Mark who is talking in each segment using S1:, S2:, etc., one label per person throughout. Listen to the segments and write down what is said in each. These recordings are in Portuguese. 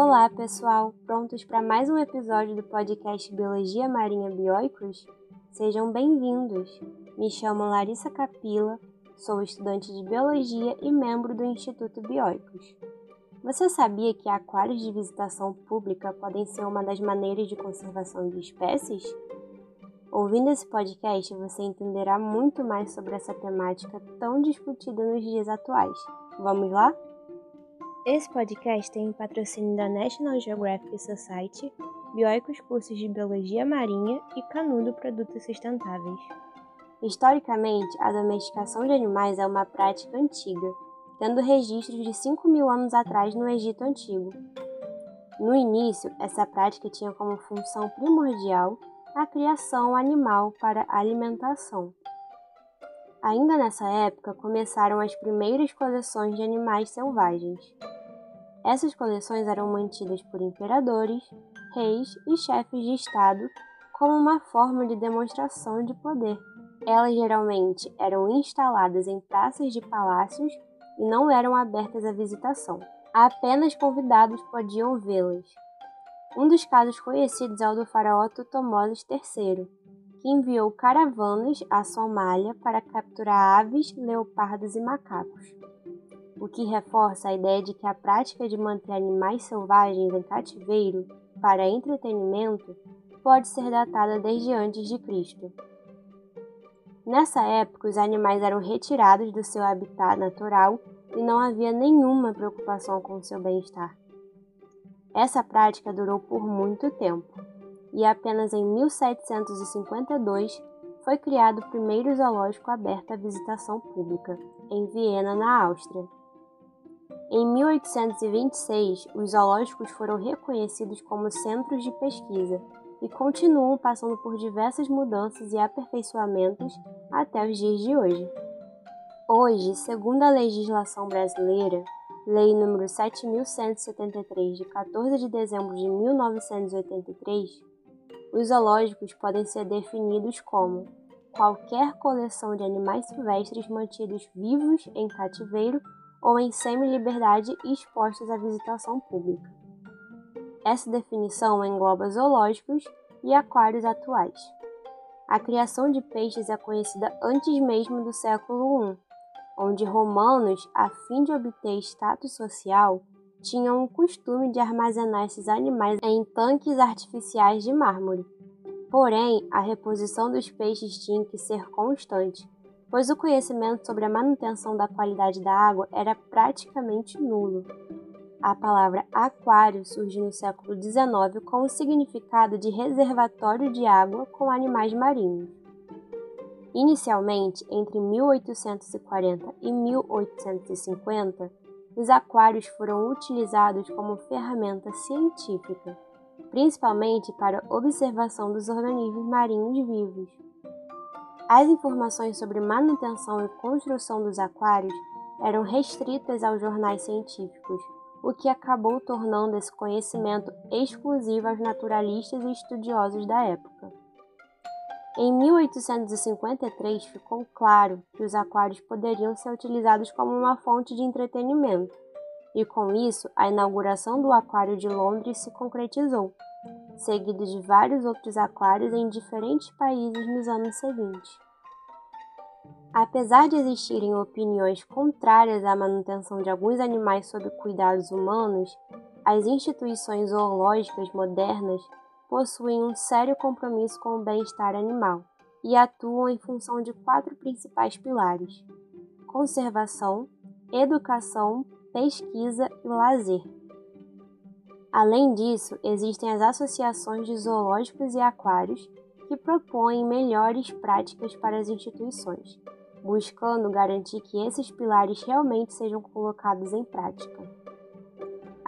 S1: Olá, pessoal! Prontos para mais um episódio do podcast Biologia Marinha Bioicos? Sejam bem-vindos! Me chamo Larissa Capila, sou estudante de Biologia e membro do Instituto Bioicos. Você sabia que aquários de visitação pública podem ser uma das maneiras de conservação de espécies? Ouvindo esse podcast, você entenderá muito mais sobre essa temática tão discutida nos dias atuais. Vamos lá? Esse podcast tem patrocínio da National Geographic Society, Bioicos Cursos de Biologia Marinha e Canudo Produtos Sustentáveis. Historicamente, a domesticação de animais é uma prática antiga, tendo registros de 5 mil anos atrás no Egito Antigo. No início, essa prática tinha como função primordial a criação animal para alimentação. Ainda nessa época começaram as primeiras coleções de animais selvagens. Essas coleções eram mantidas por imperadores, reis e chefes de Estado como uma forma de demonstração de poder. Elas geralmente eram instaladas em praças de palácios e não eram abertas à visitação. Apenas convidados podiam vê-las. Um dos casos conhecidos é o do faraó Tutmoses III, enviou caravanas à Somália para capturar aves, leopardos e macacos, o que reforça a ideia de que a prática de manter animais selvagens em cativeiro para entretenimento pode ser datada desde antes de Cristo. Nessa época, os animais eram retirados do seu habitat natural e não havia nenhuma preocupação com seu bem-estar. Essa prática durou por muito tempo, e apenas em 1752 foi criado o primeiro zoológico aberto à visitação pública, em Viena, na Áustria. Em 1826, os zoológicos foram reconhecidos como centros de pesquisa e continuam passando por diversas mudanças e aperfeiçoamentos até os dias de hoje. Hoje, segundo a legislação brasileira, Lei nº 7.173, de 14 de dezembro de 1983, os zoológicos podem ser definidos como qualquer coleção de animais silvestres mantidos vivos em cativeiro ou em semi-liberdade e expostos à visitação pública. Essa definição engloba zoológicos e aquários atuais. A criação de peixes é conhecida antes mesmo do século I, onde romanos, a fim de obter status social, tinham o costume de armazenar esses animais em tanques artificiais de mármore. Porém, a reposição dos peixes tinha que ser constante, pois o conhecimento sobre a manutenção da qualidade da água era praticamente nulo. A palavra aquário surge no século XIX com o significado de reservatório de água com animais marinhos. Inicialmente, entre 1840 e 1850, os aquários foram utilizados como ferramenta científica, principalmente para observação dos organismos marinhos vivos. As informações sobre manutenção e construção dos aquários eram restritas aos jornais científicos, o que acabou tornando esse conhecimento exclusivo aos naturalistas e estudiosos da época. Em 1853 ficou claro que os aquários poderiam ser utilizados como uma fonte de entretenimento, e com isso a inauguração do Aquário de Londres se concretizou, seguido de vários outros aquários em diferentes países nos anos seguintes. Apesar de existirem opiniões contrárias à manutenção de alguns animais sob cuidados humanos, as instituições zoológicas modernas possuem um sério compromisso com o bem-estar animal e atuam em função de quatro principais pilares: conservação, educação, pesquisa e lazer. Além disso, existem as associações de zoológicos e aquários que propõem melhores práticas para as instituições, buscando garantir que esses pilares realmente sejam colocados em prática.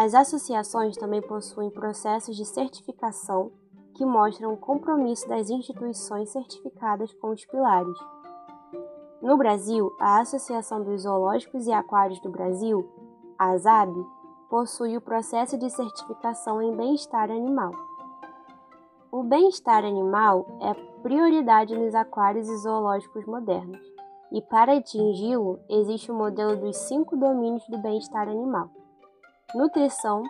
S1: As associações também possuem processos de certificação que mostram o compromisso das instituições certificadas com os pilares. No Brasil, a Associação dos Zoológicos e Aquários do Brasil, a ASAB, possui o processo de certificação em bem-estar animal. O bem-estar animal é prioridade nos aquários e zoológicos modernos, e para atingi-lo existe o modelo dos cinco domínios do bem-estar animal nutrição,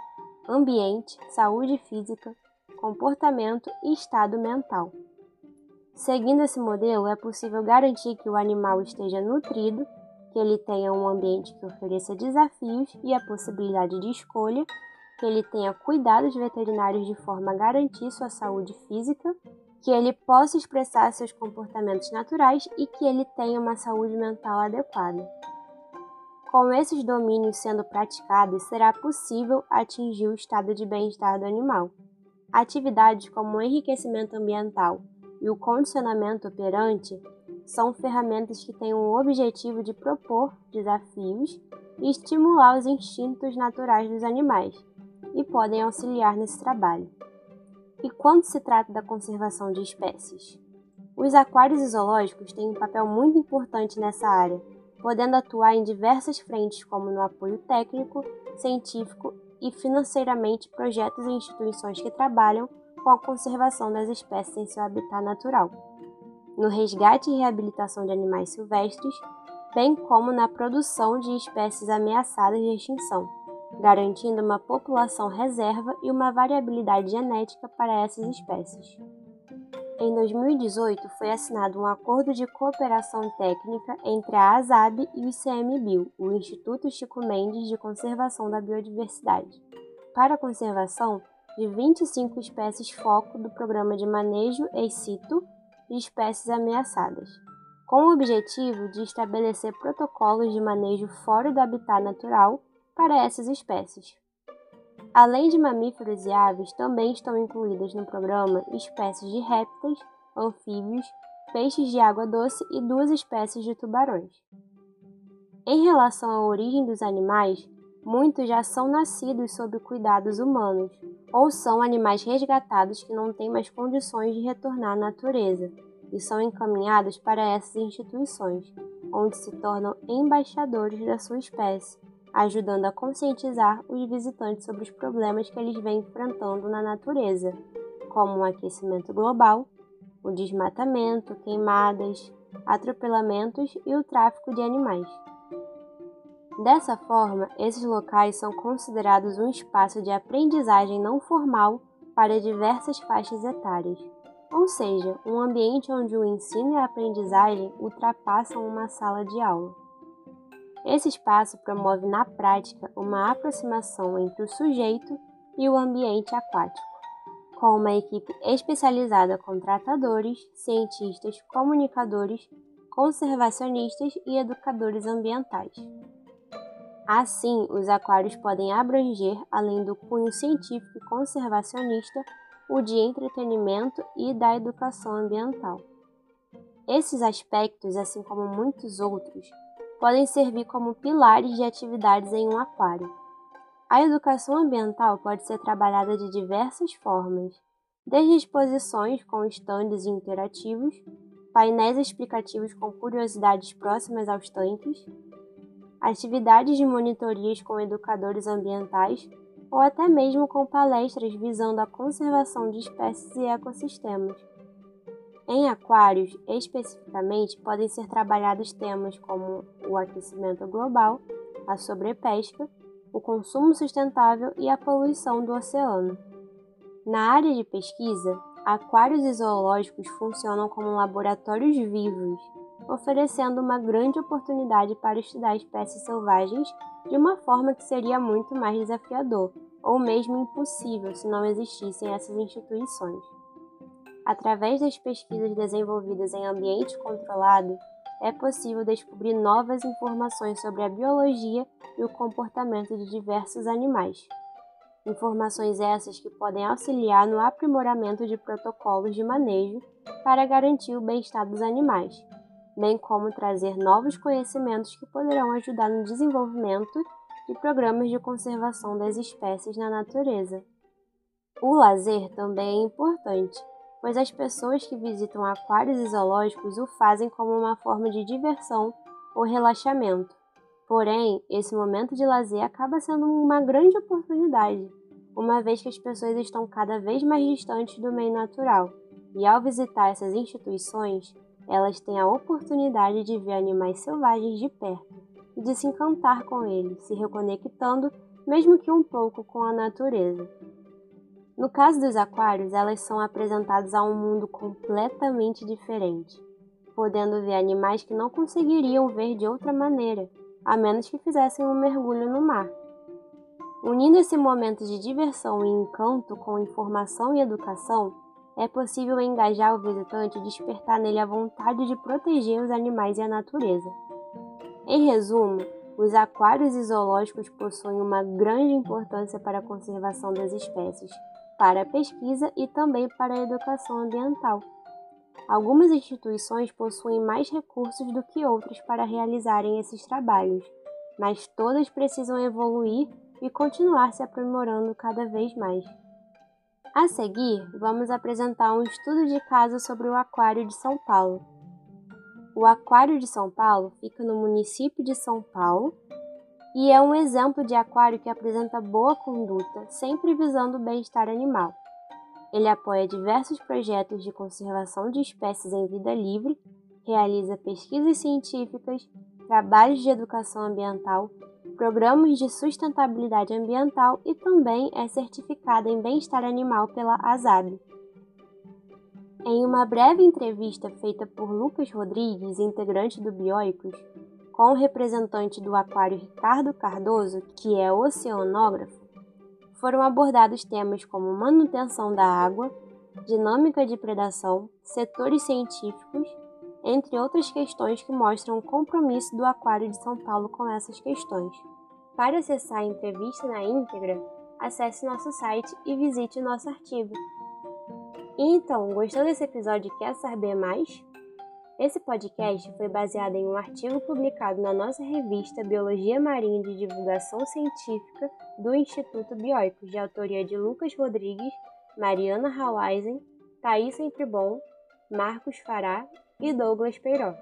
S1: ambiente, saúde física, comportamento e estado mental. Seguindo esse modelo, é possível garantir que o animal esteja nutrido, que ele tenha um ambiente que ofereça desafios e a possibilidade de escolha, que ele tenha cuidados veterinários de forma a garantir sua saúde física, que ele possa expressar seus comportamentos naturais e que ele tenha uma saúde mental adequada. Com esses domínios sendo praticados, será possível atingir o estado de bem-estar do animal. Atividades como o enriquecimento ambiental e o condicionamento operante são ferramentas que têm o objetivo de propor desafios e estimular os instintos naturais dos animais e podem auxiliar nesse trabalho. E quando se trata da conservação de espécies? Os aquários zoológicos têm um papel muito importante nessa área, podendo atuar em diversas frentes, como no apoio técnico, científico e financeiramente projetos e instituições que trabalham com a conservação das espécies em seu habitat natural, no resgate e reabilitação de animais silvestres, bem como na produção de espécies ameaçadas de extinção, garantindo uma população reserva e uma variabilidade genética para essas espécies. Em 2018, foi assinado um acordo de cooperação técnica entre a ASAB e o ICMBio, o Instituto Chico Mendes de Conservação da Biodiversidade, para a conservação de 25 espécies foco do Programa de Manejo ex situ de Espécies Ameaçadas, com o objetivo de estabelecer protocolos de manejo fora do habitat natural para essas espécies. Além de mamíferos e aves, também estão incluídas no programa espécies de répteis, anfíbios, peixes de água doce e duas espécies de tubarões. Em relação à origem dos animais, muitos já são nascidos sob cuidados humanos, ou são animais resgatados que não têm mais condições de retornar à natureza e são encaminhados para essas instituições, onde se tornam embaixadores da sua espécie ajudando a conscientizar os visitantes sobre os problemas que eles vêm enfrentando na natureza, como o aquecimento global, o desmatamento, queimadas, atropelamentos e o tráfico de animais. Dessa forma, esses locais são considerados um espaço de aprendizagem não formal para diversas faixas etárias, ou seja, um ambiente onde o ensino e a aprendizagem ultrapassam uma sala de aula. Esse espaço promove na prática uma aproximação entre o sujeito e o ambiente aquático, com uma equipe especializada com tratadores, cientistas, comunicadores, conservacionistas e educadores ambientais. Assim, os aquários podem abranger, além do cunho científico e conservacionista, o de entretenimento e da educação ambiental. Esses aspectos, assim como muitos outros, podem servir como pilares de atividades em um aquário. A educação ambiental pode ser trabalhada de diversas formas, desde exposições com estandes interativos, painéis explicativos com curiosidades próximas aos tanques, atividades de monitorias com educadores ambientais ou até mesmo com palestras visando a conservação de espécies e ecossistemas. Em aquários, especificamente, podem ser trabalhados temas como o aquecimento global, a sobrepesca, o consumo sustentável e a poluição do oceano. Na área de pesquisa, aquários e zoológicos funcionam como laboratórios vivos, oferecendo uma grande oportunidade para estudar espécies selvagens de uma forma que seria muito mais desafiador, ou mesmo impossível se não existissem essas instituições. Através das pesquisas desenvolvidas em ambiente controlado, é possível descobrir novas informações sobre a biologia e o comportamento de diversos animais. Informações essas que podem auxiliar no aprimoramento de protocolos de manejo para garantir o bem-estar dos animais, bem como trazer novos conhecimentos que poderão ajudar no desenvolvimento de programas de conservação das espécies na natureza. O lazer também é importante pois as pessoas que visitam aquários e zoológicos o fazem como uma forma de diversão ou relaxamento. Porém, esse momento de lazer acaba sendo uma grande oportunidade, uma vez que as pessoas estão cada vez mais distantes do meio natural, e ao visitar essas instituições, elas têm a oportunidade de ver animais selvagens de perto e de se encantar com eles, se reconectando mesmo que um pouco com a natureza. No caso dos aquários, elas são apresentadas a um mundo completamente diferente, podendo ver animais que não conseguiriam ver de outra maneira, a menos que fizessem um mergulho no mar. Unindo esse momento de diversão e encanto com informação e educação, é possível engajar o visitante e despertar nele a vontade de proteger os animais e a natureza. Em resumo, os aquários e zoológicos possuem uma grande importância para a conservação das espécies, para a pesquisa e também para a educação ambiental. Algumas instituições possuem mais recursos do que outras para realizarem esses trabalhos, mas todas precisam evoluir e continuar se aprimorando cada vez mais. A seguir, vamos apresentar um estudo de caso sobre o Aquário de São Paulo. O Aquário de São Paulo fica no município de São Paulo e é um exemplo de aquário que apresenta boa conduta, sempre visando o bem-estar animal. Ele apoia diversos projetos de conservação de espécies em vida livre, realiza pesquisas científicas, trabalhos de educação ambiental, programas de sustentabilidade ambiental e também é certificado em bem-estar animal pela ASAB. Em uma breve entrevista feita por Lucas Rodrigues, integrante do Bioicos, com o representante do aquário Ricardo Cardoso, que é oceanógrafo, foram abordados temas como manutenção da água, dinâmica de predação, setores científicos, entre outras questões que mostram o compromisso do Aquário de São Paulo com essas questões. Para acessar a entrevista na íntegra, acesse nosso site e visite o nosso artigo. Então, gostou desse episódio e quer saber mais? Esse podcast foi baseado em um artigo publicado na nossa revista Biologia Marinha de Divulgação Científica do Instituto Bioicos, de autoria de Lucas Rodrigues, Mariana Hawaisen, Thaís Sempribon, Marcos Fará e Douglas Peiró.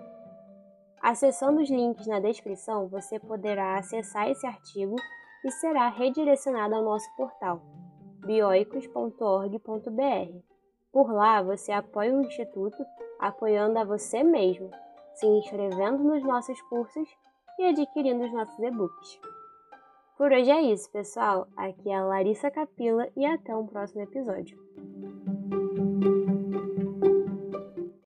S1: Acessando os links na descrição, você poderá acessar esse artigo e será redirecionado ao nosso portal bioicos.org.br. Por lá, você apoia o Instituto apoiando a você mesmo, se inscrevendo nos nossos cursos e adquirindo os nossos e-books. Por hoje é isso, pessoal. Aqui é a Larissa Capila e até um próximo episódio.